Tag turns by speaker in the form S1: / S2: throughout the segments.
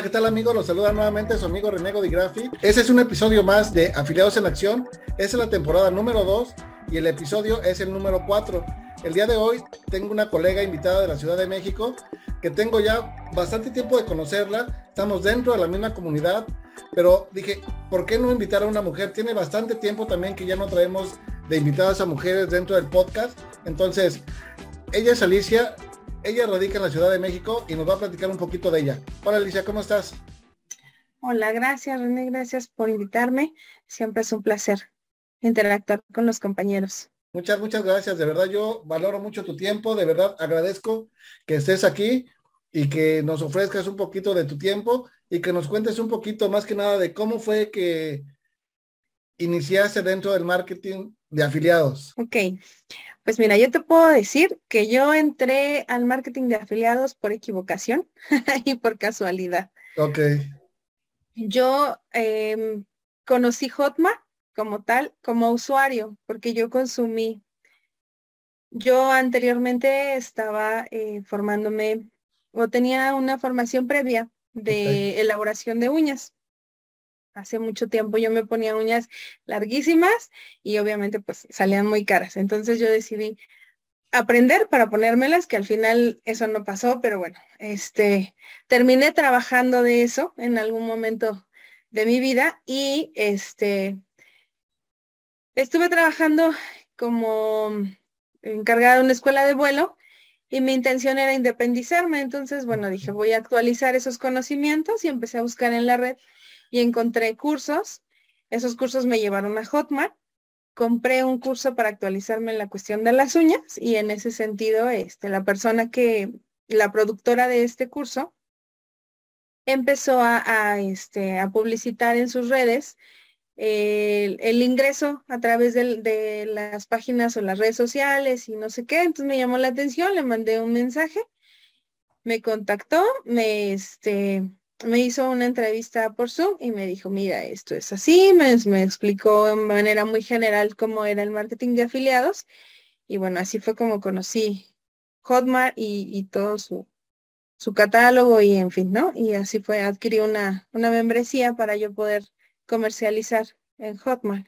S1: Hola, ¿qué tal amigos? Los saluda nuevamente su amigo Renego de Graphic. Este es un episodio más de Afiliados en Acción. Esta es la temporada número 2 y el episodio es el número 4. El día de hoy tengo una colega invitada de la Ciudad de México que tengo ya bastante tiempo de conocerla. Estamos dentro de la misma comunidad, pero dije, ¿por qué no invitar a una mujer? Tiene bastante tiempo también que ya no traemos de invitadas a mujeres dentro del podcast. Entonces, ella es Alicia, ella radica en la Ciudad de México y nos va a platicar un poquito de ella. Hola Alicia, ¿cómo estás?
S2: Hola, gracias René, gracias por invitarme. Siempre es un placer interactuar con los compañeros.
S1: Muchas, muchas gracias. De verdad, yo valoro mucho tu tiempo. De verdad, agradezco que estés aquí y que nos ofrezcas un poquito de tu tiempo y que nos cuentes un poquito más que nada de cómo fue que iniciaste dentro del marketing de afiliados.
S2: Ok, pues mira, yo te puedo decir que yo entré al marketing de afiliados por equivocación y por casualidad.
S1: Ok.
S2: Yo em, conocí Hotmart como tal, como usuario, porque yo consumí. Yo anteriormente estaba eh, formándome o tenía una formación previa de elaboración de uñas hace mucho tiempo yo me ponía uñas larguísimas y obviamente pues salían muy caras. Entonces yo decidí aprender para ponérmelas, que al final eso no pasó, pero bueno, este, terminé trabajando de eso en algún momento de mi vida y este, estuve trabajando como encargada de una escuela de vuelo y mi intención era independizarme. Entonces, bueno, dije, voy a actualizar esos conocimientos y empecé a buscar en la red y encontré cursos. Esos cursos me llevaron a Hotmart. Compré un curso para actualizarme en la cuestión de las uñas y en ese sentido, este, la persona que, la productora de este curso, empezó a, este, a publicitar en sus redes el, ingreso a través de, de, las páginas o las redes sociales y no sé qué. Entonces me llamó la atención, le mandé un mensaje, me contactó, me, este, me hizo una entrevista por Zoom y me dijo, mira, esto es así, me, explicó de manera muy general cómo era el marketing de afiliados. Y bueno, así fue como conocí Hotmart y, todo su, su catálogo y en fin, ¿no? Y así fue, adquirí una, una membresía para yo poder comercializar en Hotmart.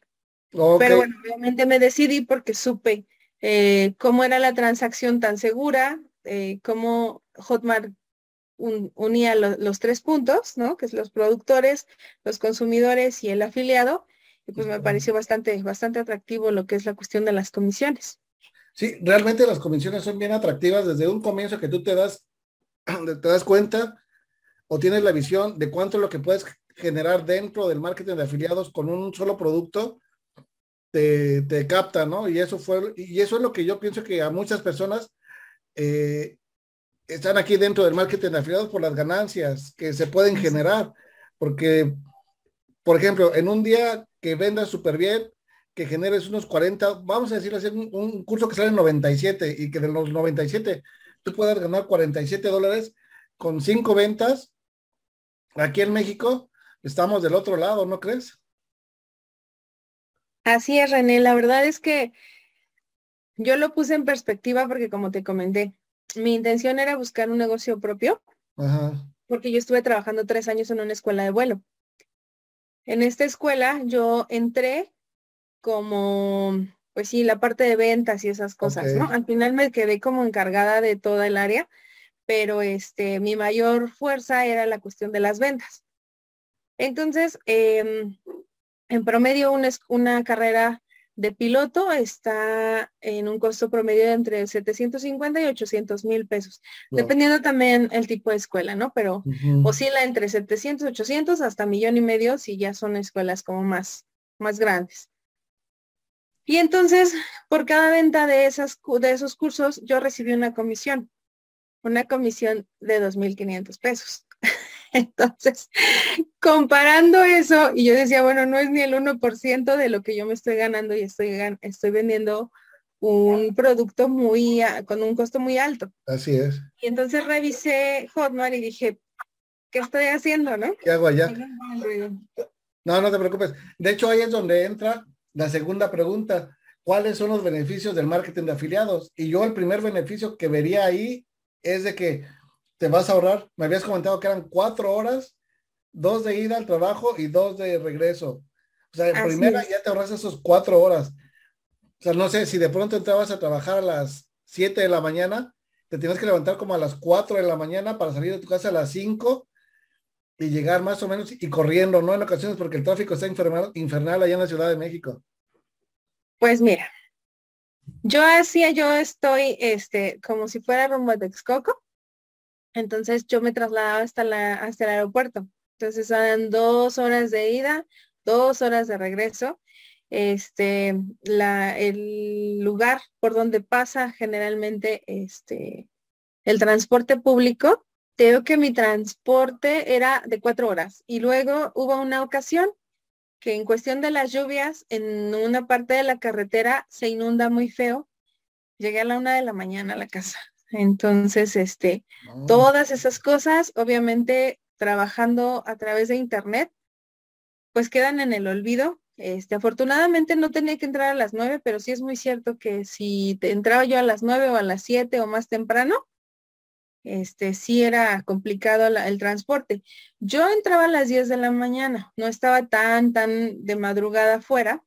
S2: Pero bueno, obviamente me decidí porque supe eh, cómo era la transacción tan segura, eh, cómo Hotmart unía los tres puntos, ¿no? Que es los productores, los consumidores y el afiliado. Y pues me pareció bastante, bastante atractivo lo que es la cuestión de las comisiones.
S1: Sí, realmente las comisiones son bien atractivas desde un comienzo que tú te das, te das cuenta o tienes la visión de cuánto es lo que puedes generar dentro del marketing de afiliados con un solo producto, te, te capta, ¿no? Y eso fue, y eso es lo que yo pienso que a muchas personas eh, están aquí dentro del marketing de afiliados por las ganancias que se pueden generar. Porque, por ejemplo, en un día que vendas súper bien, que generes unos 40, vamos a decir, hacer un, curso que sale en 97 y que de los 97 tú puedas ganar 47 dólares con cinco ventas, aquí en México estamos del otro lado, ¿no crees?
S2: Así es, René. La verdad es que yo lo puse en perspectiva porque como te comenté, mi intención era buscar un negocio propio, porque yo estuve trabajando tres años en una escuela de vuelo. En esta escuela yo entré como, pues sí, la parte de ventas y esas cosas, ¿no? Al final me quedé como encargada de toda el área, pero este, mi mayor fuerza era la cuestión de las ventas. Entonces, em, en promedio una, una carrera de piloto está en un costo promedio de entre 750 y 800 mil pesos, dependiendo también el tipo de escuela, ¿no? Pero oscila entre 700, 800 hasta millón y medio si ya son escuelas como más, más grandes. Y entonces, por cada venta de, esas, de esos cursos, yo recibí una comisión, una comisión de 2.500 pesos. Entonces, comparando eso, y yo decía, bueno, no es ni el 1% de lo que yo me estoy ganando y estoy, estoy vendiendo un producto muy, con un costo muy alto.
S1: Así es.
S2: Y entonces revisé Hotmart y dije, ¿qué estoy haciendo, no?
S1: ¿Qué hago allá? No, no te preocupes. De hecho, ahí es donde entra la segunda pregunta. ¿Cuáles son los beneficios del marketing de afiliados? Y yo el primer beneficio que vería ahí es de que te vas a ahorrar. Me habías comentado que eran cuatro horas, dos de ida al trabajo y dos de regreso. O sea, en primera ya te ahorras esos cuatro horas. O sea, no sé, si de pronto entrabas a trabajar a las 7 de la mañana, te tienes que levantar como a las 4 de la mañana para salir de tu casa a las 5 y llegar más o menos y corriendo, ¿no? En ocasiones porque el tráfico está infernal, infernal allá en la Ciudad de México.
S2: Pues mira, yo hacía, yo estoy, este, como si fuera rumbo a Texcoco, entonces yo me trasladaba hasta, la, hasta el aeropuerto. Entonces eran dos horas de ida, dos horas de regreso este, la, el lugar por donde pasa generalmente este, el transporte público, tengo que mi transporte era de cuatro horas y luego hubo una ocasión que en cuestión de las lluvias en una parte de la carretera se inunda muy feo. Llegué a la una de la mañana a la casa. Entonces, este, oh. todas esas cosas, obviamente trabajando a través de internet, pues quedan en el olvido este, afortunadamente no tenía que entrar a las nueve, pero sí es muy cierto que si te entraba yo a las nueve o a las siete o más temprano, este, sí era complicado el transporte. Yo entraba a las 10 de la mañana, no estaba tan, tan de madrugada afuera,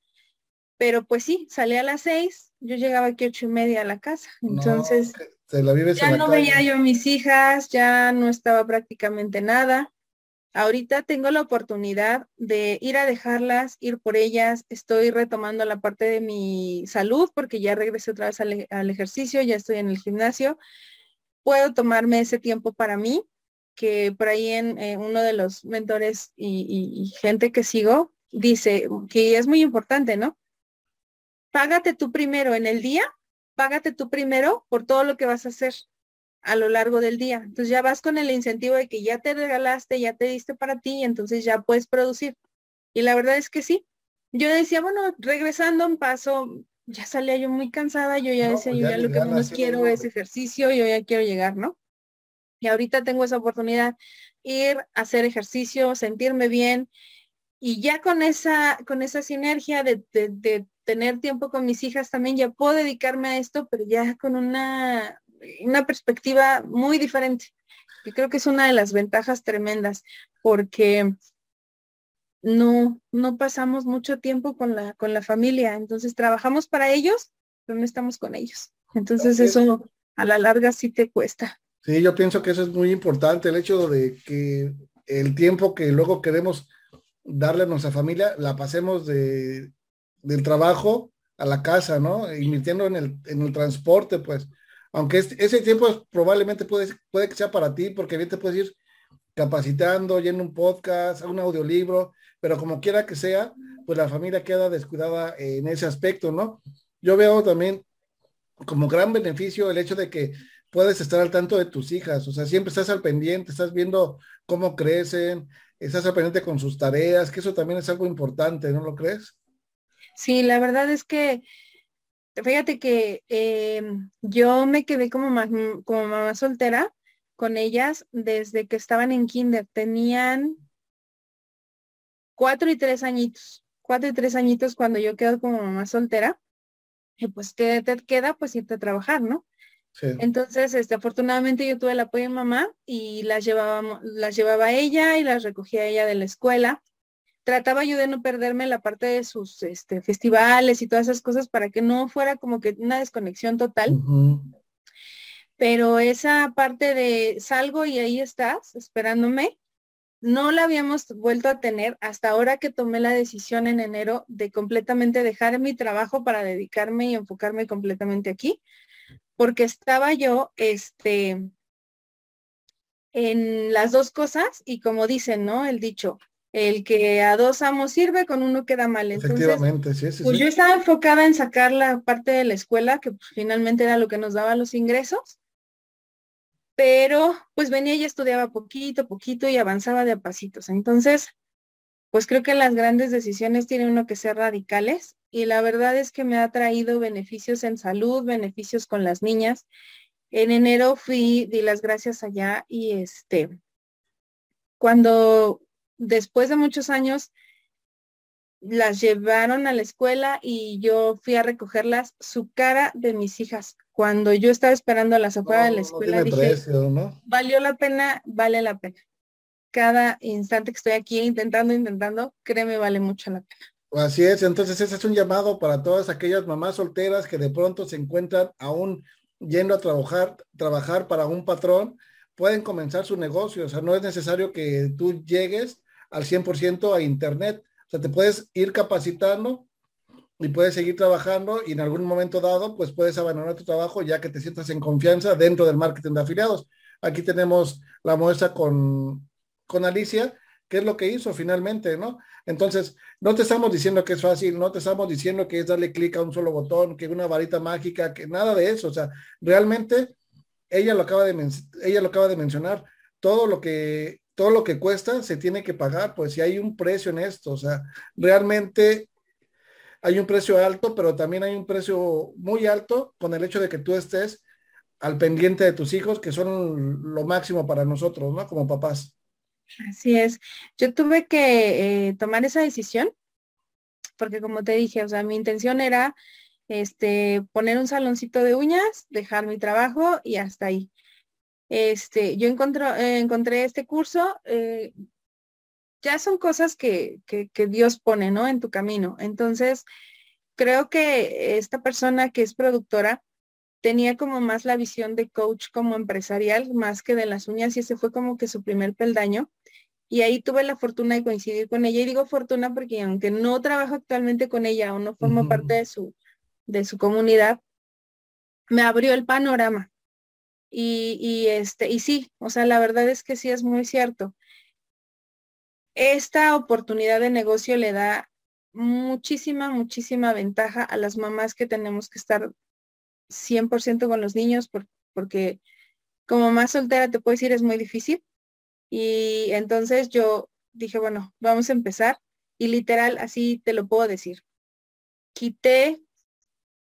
S2: pero pues sí, salía a las seis, yo llegaba aquí ocho y media a la casa. Entonces, ya no veía yo a mis hijas, ya no estaba prácticamente nada. Ahorita tengo la oportunidad de ir a dejarlas, ir por ellas. Estoy retomando la parte de mi salud porque ya regresé otra vez al, ejercicio, ya estoy en el gimnasio. Puedo tomarme ese tiempo para mí, que por ahí en uno de los mentores y, gente que sigo dice que es muy importante, ¿no? Págate tú primero en el día, págate tú primero por todo lo que vas a hacer a lo largo del día. Entonces ya vas con el incentivo de que ya te regalaste, ya te diste para ti, entonces ya puedes producir. Y la verdad es que sí. Yo decía, bueno, regresando un paso, ya salía yo muy cansada, yo ya decía, pues yo ya lo que menos quiero es ejercicio, yo ya quiero llegar, ¿no? Y ahorita tengo esa oportunidad, ir a hacer ejercicio, sentirme bien, y ya con esa, con esa sinergia de, de tener tiempo con mis hijas también, ya puedo dedicarme a esto, pero ya con una una perspectiva muy diferente. Y creo que es una de las ventajas tremendas porque no, no pasamos mucho tiempo con la, con la familia. Entonces trabajamos para ellos, pero no estamos con ellos. Entonces eso a la larga sí te cuesta.
S1: Sí, yo pienso que eso es muy importante, el hecho de que el tiempo que luego queremos darle a nuestra familia, la pasemos de, del trabajo a la casa, ¿no? Invirtiendo en el, en el transporte, pues aunque ese tiempo probablemente puede, puede que sea para ti, porque bien te puedes ir capacitando, yendo un podcast, un audiolibro, pero como quiera que sea, pues la familia queda descuidada en ese aspecto, ¿no? Yo veo también como gran beneficio el hecho de que puedes estar al tanto de tus hijas, o sea, siempre estás al pendiente, estás viendo cómo crecen, estás al con sus tareas, que eso también es algo importante, ¿no lo crees?
S2: Sí, la verdad es que fíjate que em, yo me quedé como, como mamá soltera con ellas desde que estaban en kinder. Tenían cuatro y tres añitos, cuatro y tres añitos cuando yo quedo como mamá soltera. Y pues, ¿qué te queda? Pues irte a trabajar, ¿no? Entonces, este, afortunadamente yo tuve el apoyo de mamá y las llevaba, las llevaba ella y las recogía ella de la escuela. Trataba yo de no perderme la parte de sus este, festivales y todas esas cosas para que no fuera como que una desconexión total. Pero esa parte de salgo y ahí estás esperándome, no la habíamos vuelto a tener hasta ahora que tomé la decisión en enero de completamente dejar mi trabajo para dedicarme y enfocarme completamente aquí, porque estaba yo, este, en las dos cosas y como dicen, ¿no? El dicho, el que a dos amos sirve, con uno queda mal.
S1: Efectivamente, sí, sí,
S2: pues yo estaba enfocada en sacar la parte de la escuela, que pues, finalmente era lo que nos daba los ingresos. pero pues venía y estudiaba poquito, poquito y avanzaba de a pasitos. Entonces, pues creo que las grandes decisiones tienen uno que ser radicales y la verdad es que me ha traído beneficios en salud, beneficios con las niñas. En enero fui, di las gracias allá y este, cuando después de muchos años las llevaron a la escuela y yo fui a recogerlas, su cara de mis hijas, cuando yo estaba esperando a las afuera de la escuela, dije, valió la pena, vale la pena. Cada instante que estoy aquí intentando, intentando, créeme, vale mucho la pena.
S1: Así es, entonces ese es un llamado para todas aquellas mamás solteras que de pronto se encuentran aún yendo a trabajar, trabajar para un patrón, pueden comenzar su negocio, o sea, no es necesario que tú llegues al 100% a internet, o sea, te puedes ir capacitando y puedes seguir trabajando y en algún momento dado, pues puedes abandonar tu trabajo ya que te sientas en confianza dentro del marketing de afiliados. Aquí tenemos la muestra con, con Alicia, que es lo que hizo finalmente, ¿no? Entonces, no te estamos diciendo que es fácil, no te estamos diciendo que es darle clic a un solo botón, que una varita mágica, que nada de eso. O sea, realmente ella lo acaba de, ella lo acaba de mencionar. Todo lo que todo lo que cuesta se tiene que pagar, pues si hay un precio en esto, o sea, realmente hay un precio alto, pero también hay un precio muy alto con el hecho de que tú estés al pendiente de tus hijos, que son lo máximo para nosotros, ¿no? Como papás.
S2: Así es. Yo tuve que eh, tomar esa decisión, porque como te dije, o sea, mi intención era este, poner un saloncito de uñas, dejar mi trabajo y hasta ahí. Este, yo eh, encontré este curso, eh, ya son cosas que, que, Dios pone, ¿no? En tu camino. Entonces, creo que esta persona que es productora tenía como más la visión de coach como empresarial, más que de las uñas, y ese fue como que su primer peldaño. Y ahí tuve la fortuna de coincidir con ella. Y digo fortuna porque aunque no trabajo actualmente con ella o no formo parte de su, de su comunidad, me abrió el panorama y, este, y sí, o sea, la verdad es que sí es muy cierto. Esta oportunidad de negocio le da muchísima, muchísima ventaja a las mamás que tenemos que estar 100% con los niños porque como más soltera te puedo decir es muy difícil. Y entonces yo dije, bueno, vamos a empezar. Y literal, así te lo puedo decir. Quité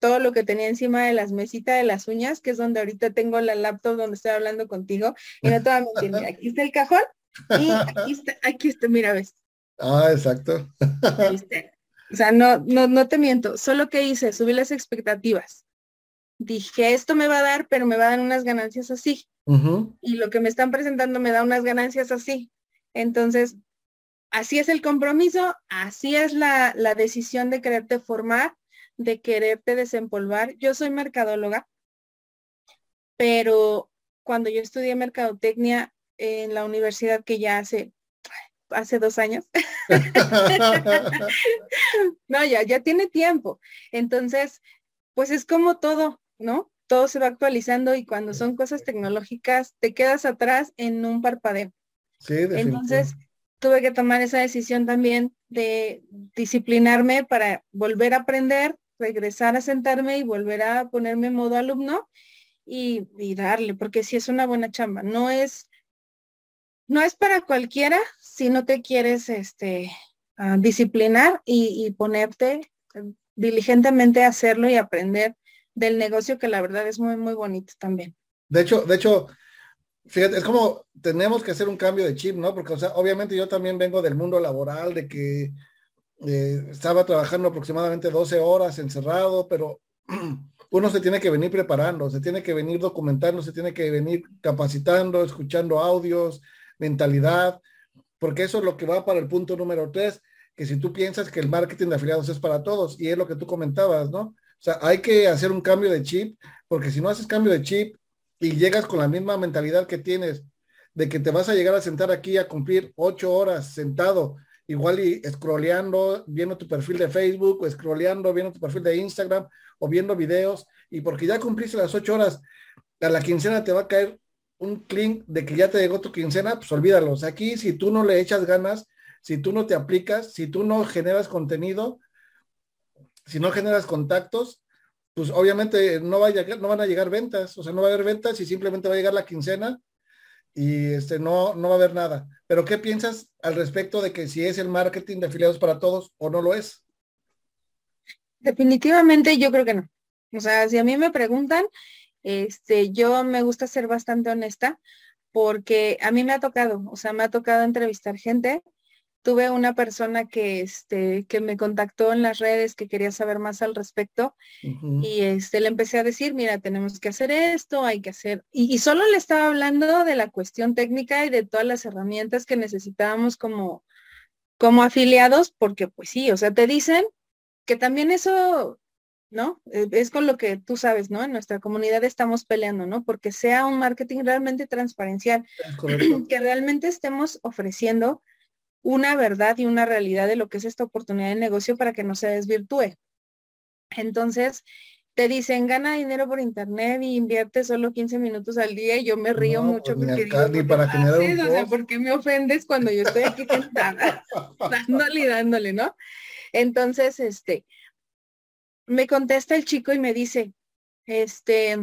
S2: todo lo que tenía encima de las mesitas de las uñas, que es donde ahorita tengo la laptop donde estoy hablando contigo, y no te voy a mentir, aquí está el cajón y aquí está, aquí está, mira, ves.
S1: Ah, exacto.
S2: O sea, no, no, no te miento, solo que hice, subí las expectativas. Dije, esto me va a dar, pero me va a dar unas ganancias así. Y lo que me están presentando me da unas ganancias así. Entonces, así es el compromiso, así es la, la decisión de quererte formar de quererte desempolvar. Yo soy mercadóloga, pero cuando yo estudié mercadotecnia en la universidad que ya hace hace dos años. no, ya, ya tiene tiempo. Entonces, pues es como todo, ¿no? Todo se va actualizando y cuando son cosas tecnológicas, te quedas atrás en un parpadeo.
S1: Sí,
S2: Entonces, tuve que tomar esa decisión también de disciplinarme para volver a aprender, regresar a sentarme y volver a ponerme en modo alumno y, darle, porque si es una buena chamba. No es, no es para cualquiera si no te quieres este, ah, disciplinar y, ponerte eh, diligentemente a hacerlo y aprender del negocio que la verdad es muy, muy bonito también.
S1: De hecho, de hecho, fíjate, es como tenemos que hacer un cambio de chip, ¿no? Porque, o sea, obviamente yo también vengo del mundo laboral, de que eh, estaba trabajando aproximadamente 12 horas encerrado, pero uno se tiene que venir preparando, se tiene que venir documentando, se tiene que venir capacitando, escuchando audios, mentalidad, porque eso es lo que va para el punto número tres, que si tú piensas que el marketing de afiliados es para todos, y es lo que tú comentabas, ¿no? Sea, hay que hacer un cambio de chip, porque si no haces cambio de chip y llegas con la misma mentalidad que tienes, de que te vas a llegar a sentar aquí a cumplir ocho horas sentado igual y scrolleando, viendo tu perfil de Facebook, o scrolleando, viendo tu perfil de Instagram, o viendo videos, y porque ya cumpliste las ocho horas, a la quincena te va a caer un clic de que ya te llegó tu quincena, pues olvídalos. Aquí, si tú no le echas ganas, si tú no te aplicas, si tú no generas contenido, si no generas contactos, pues obviamente no, va a llegar, no van a llegar ventas, o sea, no va a haber ventas y simplemente va a llegar la quincena y este, no, no va a haber nada. Pero ¿qué piensas al respecto de que si es el marketing de afiliados para todos o no lo es?
S2: Definitivamente yo creo que no. O sea, si a mí me preguntan, este, yo me gusta ser bastante honesta porque a mí me ha tocado, o sea, me ha tocado entrevistar gente tuve una persona que, este, que me contactó en las redes que quería saber más al respecto y este, le empecé a decir, mira, tenemos que hacer esto, hay que hacer, y, solo le estaba hablando de la cuestión técnica y de todas las herramientas que necesitábamos como, como afiliados, porque pues sí, o sea, te dicen que también eso, ¿no? E, es con lo que tú sabes, ¿no? En nuestra comunidad estamos peleando, ¿no? Porque sea un marketing realmente transparencial, que realmente estemos ofreciendo una verdad y una realidad de lo que es esta oportunidad de negocio para que no se desvirtúe. Entonces, te dicen, gana dinero por internet y invierte solo 15 minutos al día y yo me río mucho
S1: pues porque digo, para generar
S2: ¿por qué me ofendes cuando yo estoy aquí sentada? dándole y dándole, ¿no? Entonces, este, me contesta el chico y me dice, este,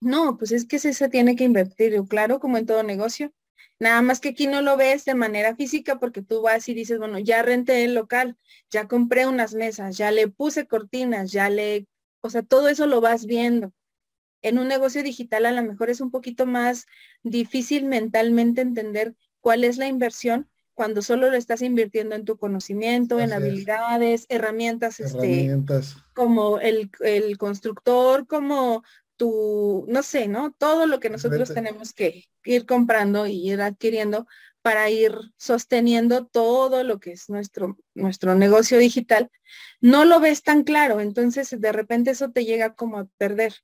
S2: no, pues es que se tiene que invertir, claro, como en todo negocio. Nada más que aquí no lo ves de manera física porque tú vas y dices, bueno, ya renté el local, ya compré unas mesas, ya le puse cortinas, ya le, o sea, todo eso lo vas viendo. En un negocio digital a lo mejor es un poquito más difícil mentalmente entender cuál es la inversión cuando solo lo estás invirtiendo en tu conocimiento, en habilidades, herramientas, Este, como el, el constructor, como tu, no sé, ¿no? Todo lo que nosotros tenemos que ir comprando y ir adquiriendo para ir sosteniendo todo lo que es nuestro, nuestro negocio digital, no lo ves tan claro, entonces de repente eso te llega como a perder.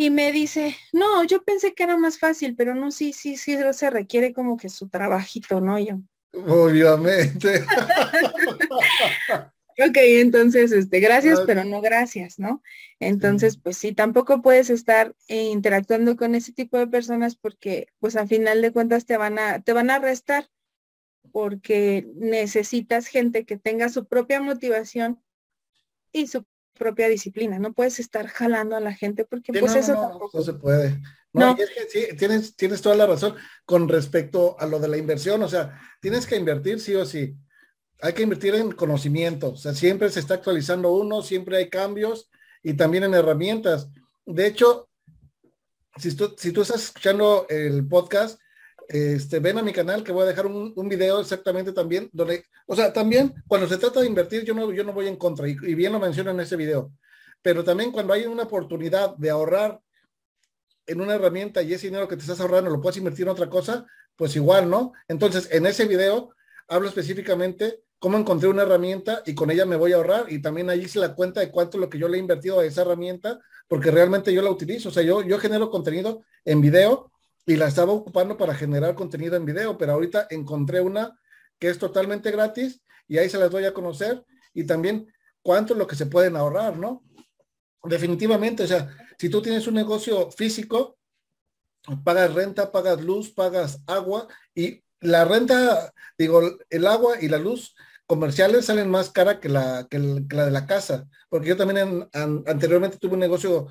S2: Y me dice, no, yo pensé que era más fácil, pero no, sí, sí, sí, se requiere como que su trabajito, ¿no? Yo.
S1: Obviamente.
S2: Ok, entonces, este, gracias, pero no gracias, ¿no? Entonces, pues sí, tampoco puedes estar eh, interactuando con ese tipo de personas porque, pues al final de cuentas te van a, te van a arrestar porque necesitas gente que tenga su propia motivación y su propia disciplina. No puedes estar jalando a la gente porque pues eso
S1: tampoco. No se puede. No, es que sí, tienes, tienes toda la razón con respecto a lo de la inversión. O sea, tienes que invertir sí o sí hay que invertir en conocimiento. O sea, siempre se está actualizando uno, siempre hay cambios y también en herramientas. De hecho, si tú, si tú estás escuchando el podcast, este, ven a mi canal que voy a dejar un, video exactamente también, donde, o sea, también cuando se trata de invertir, yo no, yo no voy en contra, y, y bien lo menciono en ese video, pero también cuando hay una oportunidad de ahorrar en una herramienta y ese dinero que te estás ahorrando lo puedes invertir en otra cosa, pues igual, ¿no? Entonces, en ese video hablo específicamente cómo encontré una herramienta y con ella me voy a ahorrar y también ahí hice la cuenta de cuánto es lo que yo le he invertido a esa herramienta porque realmente yo la utilizo. O sea, yo, yo genero contenido en video y la estaba ocupando para generar contenido en video, pero ahorita encontré una que es totalmente gratis y ahí se las doy a conocer y también cuánto es lo que se pueden ahorrar, ¿no? Definitivamente, o sea, si tú tienes un negocio físico, pagas renta, pagas luz, pagas agua y la renta, digo, el agua y la luz comerciales salen más cara que la, que, la de la casa, porque yo también anteriormente tuve un negocio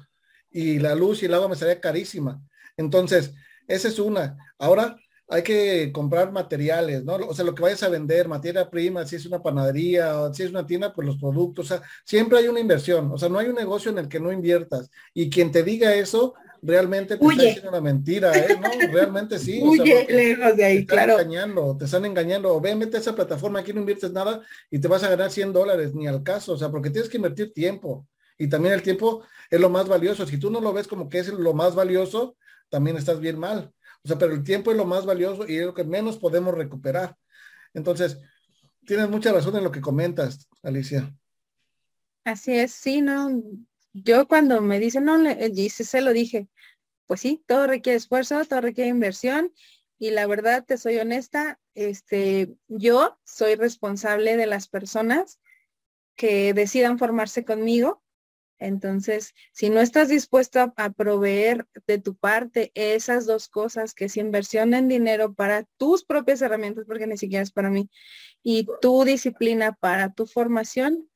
S1: y la luz y el agua me salía carísima. Entonces, esa es una. Ahora hay que comprar materiales, ¿no? O sea, lo que vayas a vender, materia prima, si es una panadería si es una tienda, pues los productos, o sea, siempre hay una inversión, o sea, no hay un negocio en el que no inviertas. Y quien te diga eso, realmente te está diciendo una mentira, ¿eh? No, realmente sí.
S2: lejos de ahí,
S1: te
S2: están
S1: engañando, te están engañando. Ve, mete a esa plataforma, aquí no inviertes nada y te vas a ganar 100 dólares, ni al caso, o sea, porque tienes que invertir tiempo. Y también el tiempo es lo más valioso. Si tú no lo ves como que es lo más valioso, también estás bien mal. O sea, pero el tiempo es lo más valioso y es lo que menos podemos recuperar. Entonces, tienes mucha razón en lo que comentas, Alicia.
S2: Así es, sí, no, yo cuando me dicen, no, le, se lo dije, pues sí, todo requiere esfuerzo, todo requiere inversión y la verdad, te soy honesta, este, yo soy responsable de las personas que decidan formarse conmigo. Entonces, si no estás dispuesto a, proveer de tu parte esas dos cosas, que es inversión en dinero para tus propias herramientas, porque ni siquiera es para mí, y tu disciplina para tu formación,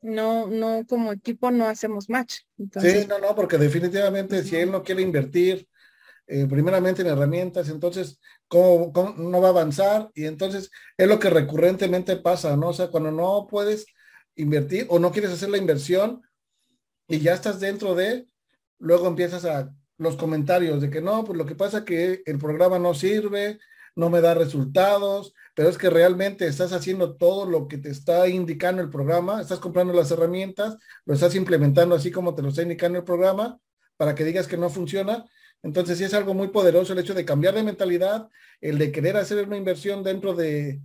S2: no, no, como equipo no hacemos match.
S1: Sí, no, no, porque definitivamente si él no quiere invertir eh, primeramente en herramientas, entonces, ¿cómo, no va a avanzar? Y entonces es lo que recurrentemente pasa, ¿no? O sea, cuando no puedes invertir o no quieres hacer la inversión y ya estás dentro de, luego empiezas a los comentarios de que no, pues lo que pasa es que el programa no sirve, no me da resultados, pero es que realmente estás haciendo todo lo que te está indicando el programa, estás comprando las herramientas, lo estás implementando así como te lo está indicando el programa para que digas que no funciona. Entonces sí es algo muy poderoso el hecho de cambiar de mentalidad, el de querer hacer una inversión dentro de,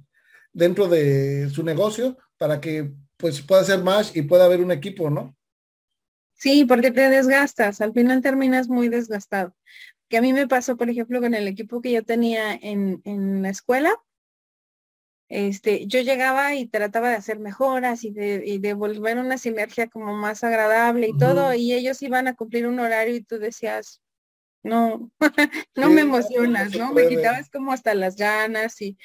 S1: dentro de su negocio para que pues pueda ser más y pueda haber un equipo, ¿no?
S2: Sí, porque te desgastas, al final terminas muy desgastado. Que a mí me pasó, por ejemplo, con el equipo que yo tenía en, en la escuela, este, yo llegaba y trataba de hacer mejoras y de, y de volver una sinergia como más agradable y todo, y ellos iban a cumplir un horario y tú decías, no, no me emocionas, ¿no? Me quitabas como hasta las ganas y,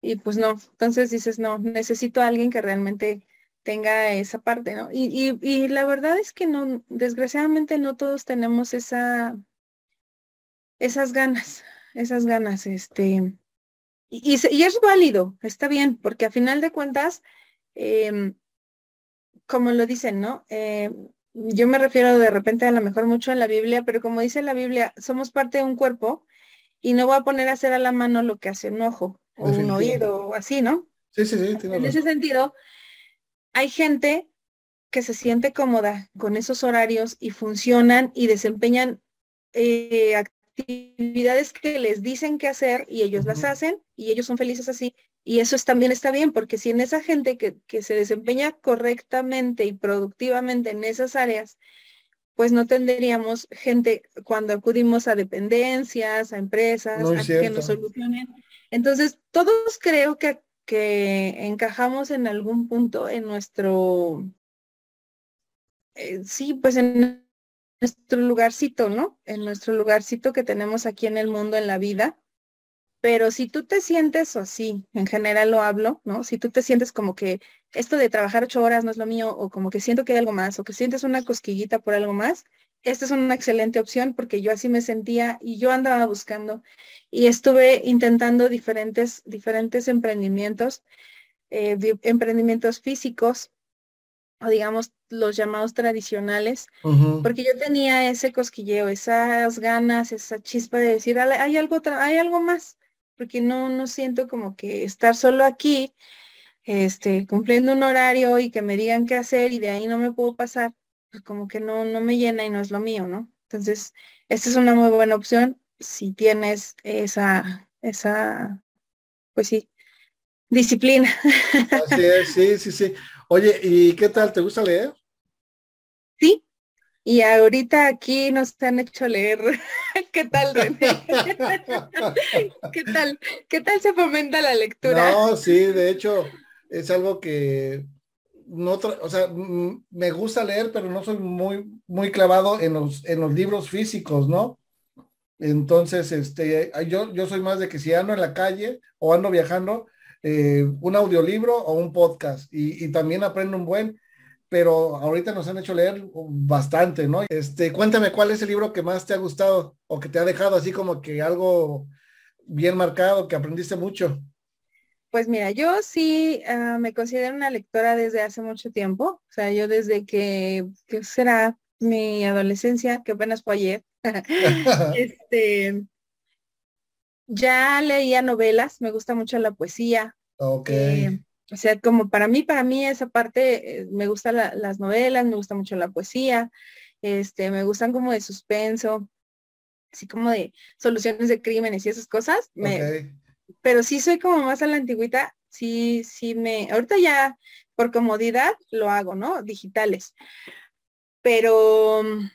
S2: y pues no, entonces dices, no, necesito a alguien que realmente tenga esa parte, ¿no? Y, y, y la verdad es que no, desgraciadamente no todos tenemos esa, esas ganas, esas ganas, este, y, es válido, está bien, porque a final de cuentas, em, como lo dicen, ¿no? Em, yo me refiero de repente a lo mejor mucho en la Biblia, pero como dice la Biblia, somos parte de un cuerpo y no voy a poner a hacer a la mano lo que hace un ojo o un oído o así, ¿no?
S1: Sí, sí, sí.
S2: en ese sentido, hay gente que se siente cómoda con esos horarios y funcionan y desempeñan eh, actividades que les dicen que hacer y ellos las hacen y ellos son felices así. Y eso también está bien, porque si en esa gente que, que se desempeña correctamente y productivamente en esas áreas, pues no tendríamos gente cuando acudimos a dependencias, a empresas, a que nos solucionen. Entonces, todos creo que, que encajamos en algún punto en nuestro, eh, sí, pues en nuestro lugarcito, ¿no? En nuestro lugarcito que tenemos aquí en el mundo, en la vida. Pero si tú te sientes así, en general lo hablo, ¿no? Si tú te sientes como que esto de trabajar ocho horas no es lo mío, o como que siento que hay algo más, o que sientes una cosquillita por algo más, esta es una excelente opción porque yo así me sentía y yo andaba buscando y estuve intentando diferentes, diferentes emprendimientos, eh, emprendimientos físicos, o digamos los llamados tradicionales, porque yo tenía ese cosquilleo, esas ganas, esa chispa de decir, hay algo, hay algo más, porque no, no siento como que estar solo aquí, este, cumpliendo un horario y que me digan qué hacer y de ahí no me puedo pasar, pues como que no, no me llena y no es lo mío, ¿no? Entonces, esta es una muy buena opción si tienes esa, esa, pues sí, disciplina.
S1: Así es, sí, sí, sí. Oye, ¿y qué tal? ¿Te gusta leer?
S2: Sí, y ahorita aquí nos han hecho leer. ¿Qué tal, René? ¿Qué tal? ¿Qué tal se fomenta la lectura?
S1: No, sí, de hecho, es algo que no, o sea, me gusta leer, pero no soy muy, muy clavado en los, en los libros físicos, ¿no? Entonces, este, yo, yo soy más de que si ando en la calle o ando viajando, eh, un audiolibro o un podcast y, también aprendo un buen, pero ahorita nos han hecho leer bastante, ¿no? Este, cuéntame cuál es el libro que más te ha gustado o que te ha dejado así como que algo bien marcado, que aprendiste mucho.
S2: Pues mira, yo sí ah, me considero una lectora desde hace mucho tiempo, o sea, yo desde que, que será mi adolescencia, que apenas fue ayer, este, ya leía novelas, me gusta mucho la poesía.
S1: Ok.
S2: Eh, o sea, como para mí, para mí esa parte, eh, me gustan las novelas, me gusta mucho la poesía, este, me gustan como de suspenso, así como de soluciones de crímenes y esas cosas. Pero sí soy como más a la antigüita, sí, sí me, ahorita ya por comodidad lo hago, ¿no? Digitales. Pero mm,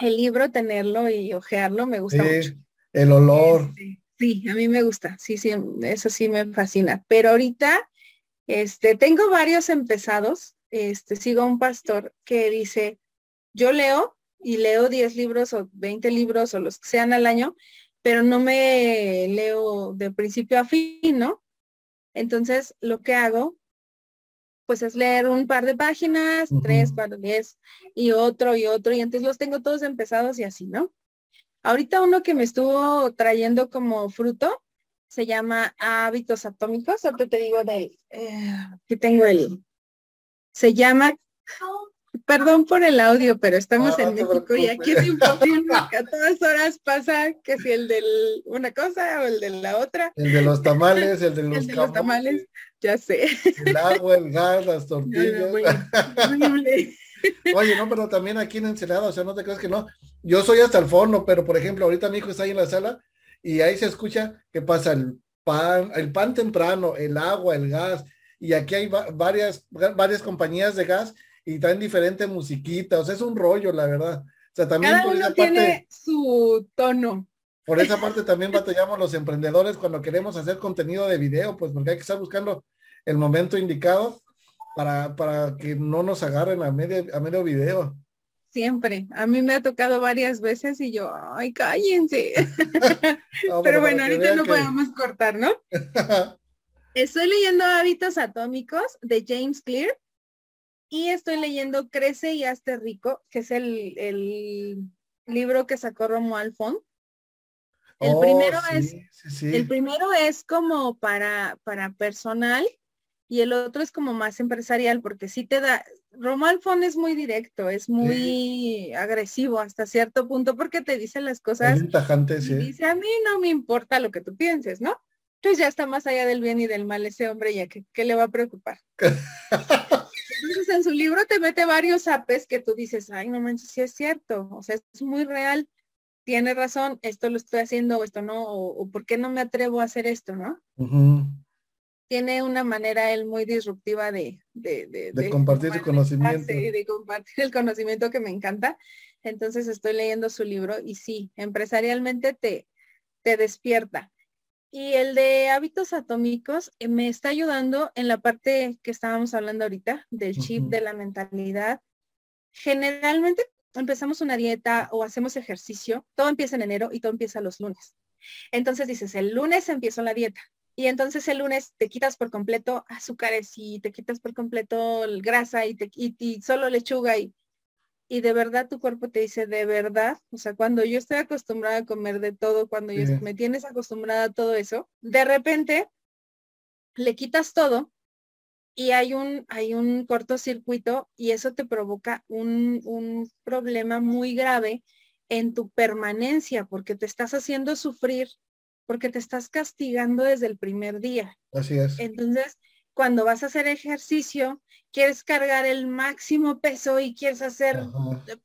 S2: el libro, tenerlo y ojearlo, me gusta mucho.
S1: El olor.
S2: Sí, a mí me gusta, sí, sí, eso sí me fascina. Pero ahorita, este, tengo varios empezados. Este, sigo a un pastor que dice, yo leo y leo 10 libros o 20 libros o los que sean al año, pero no me leo de principio a fin, ¿no? Entonces, lo que hago pues es leer un par de páginas, tres, cuatro, diez, y otro y otro, y entonces los tengo todos empezados y así, ¿no? Ahorita uno que me estuvo trayendo como fruto se llama Hábitos Atómicos. Ahorita te digo de eh, que tengo el. Se llama. Perdón por el audio, pero estamos en México y aquí es imposible que a todas horas pasa que si el de una cosa o el de la otra.
S1: El de los tamales, el de los,
S2: el de los tamales, ya sé.
S1: El agua, el gas, las tortillas. Oye, no, pero también aquí en Ensenada, o sea, no te creas que no. Yo soy hasta el fondo, pero por ejemplo, ahorita mi hijo está ahí en la sala y ahí se escucha que pasa el pan, el pan temprano, el agua, el gas, y aquí hay varias, varias compañías de gas y traen diferente musiquita, o sea, es un rollo, la verdad. O sea, también
S2: Cada uno tiene su tono.
S1: Por esa parte también batallamos los emprendedores cuando queremos hacer contenido de video, pues porque hay que estar buscando el momento indicado para, para que no nos agarren a medio, a medio video.
S2: Siempre. A mí me ha tocado varias veces y yo, ay, cállense. pero, bueno, ahorita no podemos cortar, ¿no? estoy leyendo Hábitos Atómicos de James Clear y estoy leyendo Crece y Hazte Rico, que es el, el libro que sacó Romuald Font. El oh, primero es, el primero es como para, para personal y el otro es como más empresarial porque sí te da, Romuald Font es muy directo, es muy agresivo hasta cierto punto porque te dice las cosas.
S1: y
S2: Dice, a mí no me importa lo que tú pienses, ¿no? Entonces ya está más allá del bien y del mal ese hombre, ya que ¿qué le va a preocupar? Entonces en su libro te mete varios apes que tú dices, ay, no manches, sí es cierto, o sea, es muy real, tiene razón, esto lo estoy haciendo o esto no, o, por qué no me atrevo a hacer esto, ¿no? Tiene una manera él muy disruptiva de,
S1: de, compartir su conocimiento.
S2: De compartir el conocimiento que me encanta. Entonces estoy leyendo su libro y sí, empresarialmente te, te despierta. Y el de hábitos atómicos eh, me está ayudando en la parte que estábamos hablando ahorita, del chip, de la mentalidad. Generalmente empezamos una dieta o hacemos ejercicio, todo empieza en enero y todo empieza los lunes. Entonces dices, el lunes empiezo la dieta, y entonces el lunes te quitas por completo azúcares y te quitas por completo el grasa y, te, y, solo lechuga y, y de verdad tu cuerpo te dice de verdad, o sea, cuando yo estoy acostumbrada a comer de todo, cuando yo, me tienes acostumbrada a todo eso, de repente le quitas todo y hay un, hay un cortocircuito y eso te provoca un, un problema muy grave en tu permanencia porque te estás haciendo sufrir porque te estás castigando desde el primer día.
S1: Así es.
S2: Entonces, cuando vas a hacer ejercicio, quieres cargar el máximo peso y quieres hacer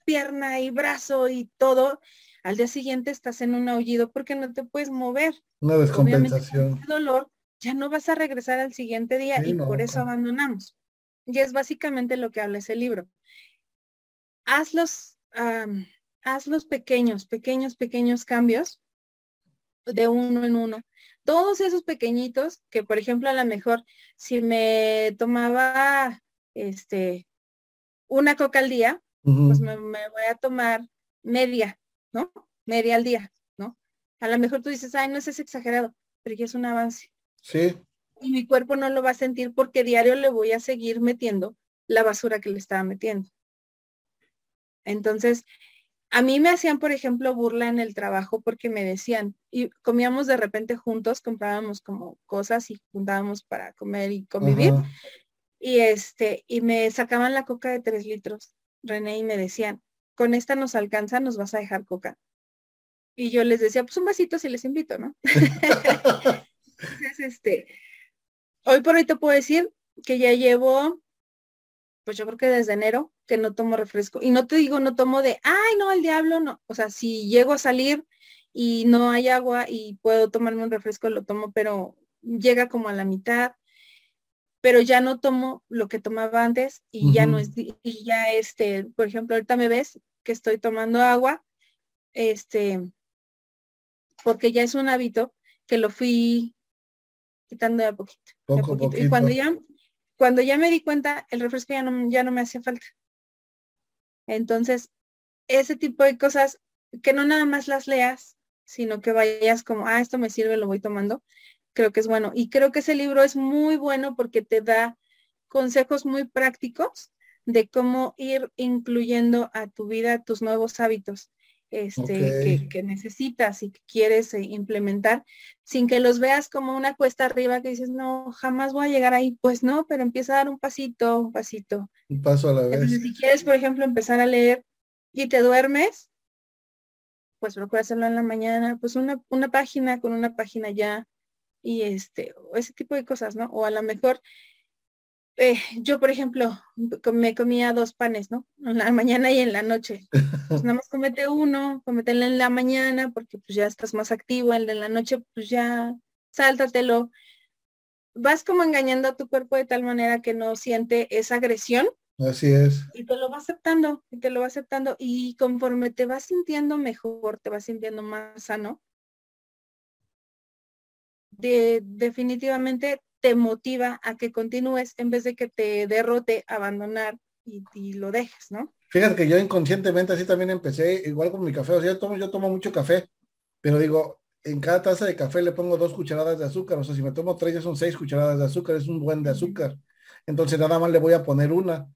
S2: pierna y brazo y todo, al día siguiente estás en un aullido porque no te puedes mover.
S1: Una descompensación.
S2: dolor, ya no vas a regresar al siguiente día y por eso abandonamos. Y es básicamente lo que habla ese libro. Haz los, haz los pequeños, pequeños, pequeños cambios de uno en uno. Todos esos pequeñitos que, por ejemplo, a lo mejor si me tomaba este una coca al día, pues me, voy a tomar media, ¿no? Media al día, ¿no? A lo mejor tú dices, ay, no es exagerado, pero ya es un avance.
S1: Sí.
S2: Y mi cuerpo no lo va a sentir porque diario le voy a seguir metiendo la basura que le estaba metiendo. Entonces, a mí me hacían, por ejemplo, burla en el trabajo porque me decían, y comíamos de repente juntos, comprábamos como cosas y juntábamos para comer y convivir. Y este, y me sacaban la coca de tres litros, René, y me decían, con esta nos alcanza, nos vas a dejar coca. Y yo les decía, pues un vasito si les invito, ¿no? Entonces, este, hoy por hoy te puedo decir que ya llevo, pues yo creo que desde enero, que no tomo refresco. Y no te digo, no tomo de, ay, no, el diablo, no. O sea, si llego a salir y no hay agua y puedo tomarme un refresco, lo tomo, pero llega como a la mitad. Pero ya no tomo lo que tomaba antes y ya no es, y ya este, por ejemplo, ahorita me ves que estoy tomando agua, este, porque ya es un hábito que lo fui quitando de a poquito. poquito. Y cuando ya, cuando ya me di cuenta, el refresco ya no, ya no me hacía falta. Entonces, ese tipo de cosas que no nada más las leas, sino que vayas como, ah, esto me sirve, lo voy tomando, creo que es bueno. Y creo que ese libro es muy bueno porque te da consejos muy prácticos de cómo ir incluyendo a tu vida tus nuevos hábitos este, que, necesitas y que quieres eh, implementar sin que los veas como una cuesta arriba que dices, no, jamás voy a llegar ahí. Pues no, pero empieza a dar un pasito, un pasito.
S1: Un paso a la vez.
S2: si quieres, por ejemplo, empezar a leer y te duermes, pues procura hacerlo en la mañana, pues una, una página con una página ya y este, ese tipo de cosas, ¿no? O a lo mejor eh, yo, por ejemplo, me comía dos panes, ¿no? En la mañana y en la noche. Pues nada más comete uno, cometelo en la mañana porque pues ya estás más activo, el de la noche pues ya sáltatelo. Vas como engañando a tu cuerpo de tal manera que no siente esa agresión.
S1: Así es.
S2: Y te lo va aceptando, y te lo va aceptando. Y conforme te vas sintiendo mejor, te vas sintiendo más sano, de, definitivamente te motiva a que continúes en vez de que te derrote abandonar y, lo dejes, ¿no?
S1: Fíjate que yo inconscientemente así también empecé, igual con mi café, o sea, yo tomo, yo tomo mucho café, pero digo, en cada taza de café le pongo dos cucharadas de azúcar, o sea, si me tomo tres ya son seis cucharadas de azúcar, es un buen de azúcar. Entonces nada más le voy a poner una.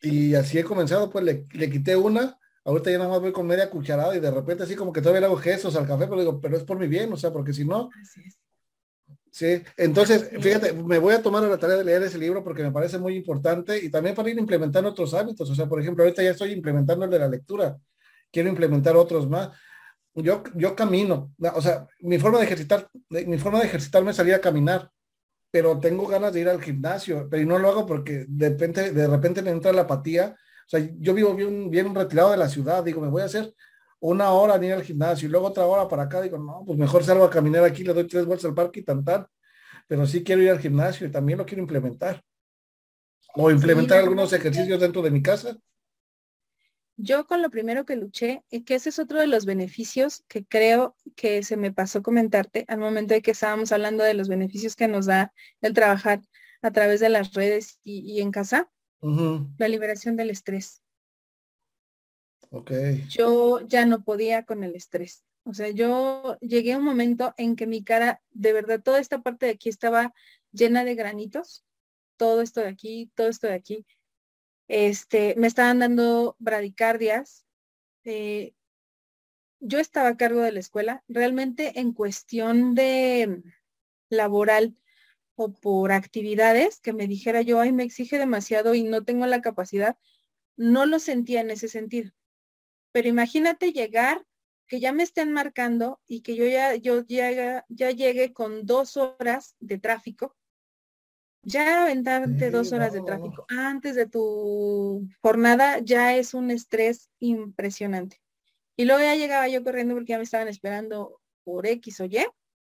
S1: Y así he comenzado, pues le, le quité una, ahorita ya nada más voy con media cucharada y de repente así como que todavía le hago gestos al café, pero digo, pero es por mi bien, o sea, porque si no, Sí, entonces, fíjate, me voy a tomar la tarea de leer ese libro porque me parece muy importante y también para ir implementando otros hábitos. O sea, por ejemplo, ahorita ya estoy implementando el de la lectura. Quiero implementar otros más. Yo, yo camino, o sea, mi forma de ejercitar, mi forma de ejercitarme es salir a caminar, pero tengo ganas de ir al gimnasio, pero no lo hago porque de repente, de repente me entra la apatía. O sea, yo vivo bien, bien retirado de la ciudad, digo, me voy a hacer una hora ni ir al gimnasio y luego otra hora para acá, digo, no, pues mejor salgo a caminar aquí, le doy tres vueltas al parque y tan pero sí quiero ir al gimnasio y también lo quiero implementar. O implementar algunos ejercicios dentro de mi casa.
S2: Yo con lo primero que luché, y que ese es otro de los beneficios que creo que se me pasó comentarte al momento de que estábamos hablando de los beneficios que nos da el trabajar a través de las redes y, en casa, la liberación del estrés. Yo ya no podía con el estrés. O sea, yo llegué a un momento en que mi cara, de verdad, toda esta parte de aquí estaba llena de granitos. Todo esto de aquí, todo esto de aquí. Este, me estaban dando bradicardias. Eh, yo estaba a cargo de la escuela. Realmente en cuestión de laboral o por actividades que me dijera yo, ay, me exige demasiado y no tengo la capacidad, no lo sentía en ese sentido. Pero imagínate llegar, que ya me estén marcando y que yo ya, yo ya, ya llegue con dos horas de tráfico. Ya aventarte dos horas de tráfico antes de tu jornada ya es un estrés impresionante. Y luego ya llegaba yo corriendo porque ya me estaban esperando por X o Y,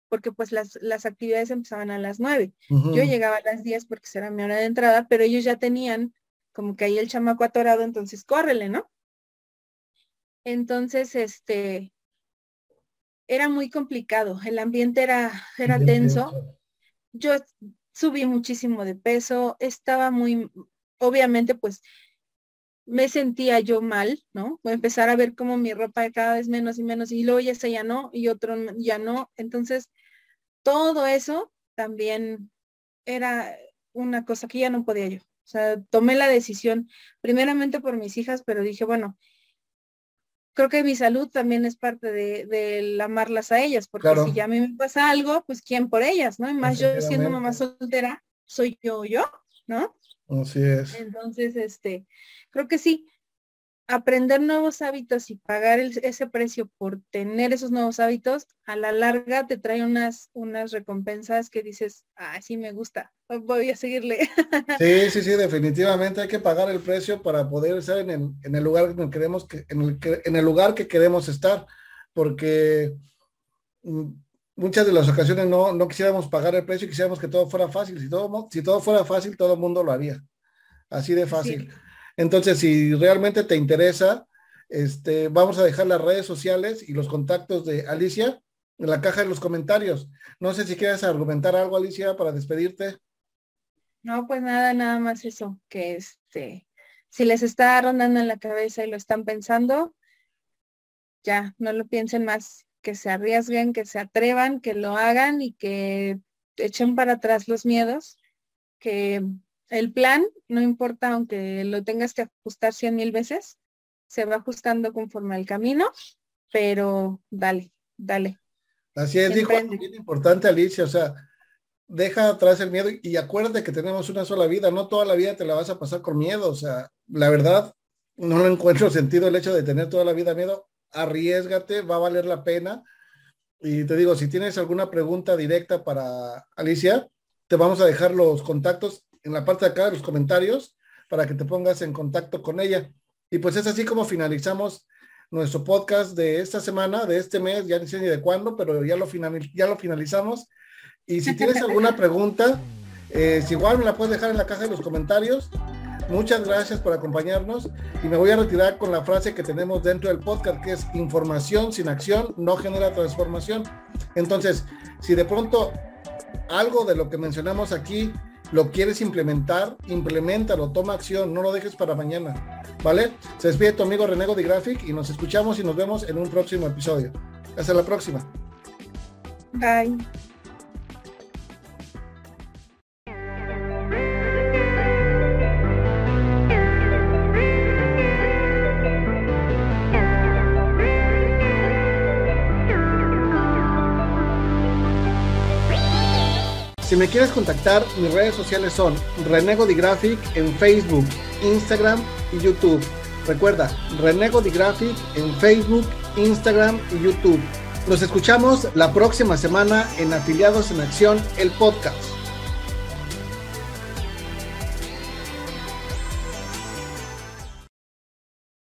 S2: porque pues las, las actividades empezaban a las nueve. Yo llegaba a las 10 porque será mi hora de entrada, pero ellos ya tenían como que ahí el chamaco atorado, entonces córrele, ¿no? Entonces, este, era muy complicado, el ambiente era, era tenso. Yo subí muchísimo de peso, estaba muy, obviamente, pues me sentía yo mal, ¿no? Voy a empezar a ver como mi ropa cada vez menos y menos y luego ya se ya no y otro ya no. Entonces, todo eso también era una cosa que ya no podía yo. O sea, tomé la decisión primeramente por mis hijas, pero dije, bueno, creo que mi salud también es parte de, de amarlas a ellas, porque si ya a mí me pasa algo, pues quién por ellas, ¿no? Y más yo siendo mamá soltera, soy yo yo, ¿no?
S1: Así es.
S2: Entonces, este, creo que sí, aprender nuevos hábitos y pagar ese precio por tener esos nuevos hábitos, a la larga te trae unas, unas recompensas que dices, ah, sí me gusta, voy a seguirle.
S1: Sí, sí, sí, definitivamente hay que pagar el precio para poder estar en el, en el lugar que queremos, que, en, el, en el lugar que queremos estar, porque mm, muchas de las ocasiones no, no quisiéramos pagar el precio, quisiéramos que todo fuera fácil. Si todo, si todo fuera fácil, todo el mundo lo haría. Así de fácil. Entonces, si realmente te interesa, este, vamos a dejar las redes sociales y los contactos de Alicia en la caja de los comentarios. No sé si quieres argumentar algo, Alicia, para despedirte.
S2: No, pues nada, nada más eso, que este, si les está rondando en la cabeza y lo están pensando, ya, no lo piensen más, que se arriesguen, que se atrevan, que lo hagan y que echen para atrás los miedos, que el plan, no importa aunque lo tengas que ajustar cien mil veces, se va ajustando conforme al camino, pero dale, dale.
S1: Así es, dijo bien importante Alicia, o sea, deja atrás el miedo y acuérdate que tenemos una sola vida, no toda la vida te la vas a pasar con miedo, o sea, la verdad, no lo encuentro sentido el hecho de tener toda la vida miedo, arriesgate, va a valer la pena. Y te digo, si tienes alguna pregunta directa para Alicia, te vamos a dejar los contactos en la parte de acá de los comentarios para que te pongas en contacto con ella. Y pues es así como finalizamos nuestro podcast de esta semana, de este mes, ya ni sé ni de cuándo, pero ya lo, ya lo finalizamos. Y si tienes alguna pregunta, eh, si igual me la puedes dejar en la caja de los comentarios. Muchas gracias por acompañarnos y me voy a retirar con la frase que tenemos dentro del podcast, que es información sin acción no genera transformación. Entonces, si de pronto algo de lo que mencionamos aquí lo quieres implementar, implementalo, toma acción, no lo dejes para mañana, ¿vale? Se despide tu amigo Renego de Graphic y nos escuchamos y nos vemos en un próximo episodio. Hasta la próxima.
S2: Bye.
S1: Si me quieres contactar, mis redes sociales son Renego Graphic en Facebook, Instagram y YouTube. Recuerda, Renego Graphic en Facebook, Instagram y YouTube. Nos escuchamos la próxima semana en Afiliados en Acción, el podcast.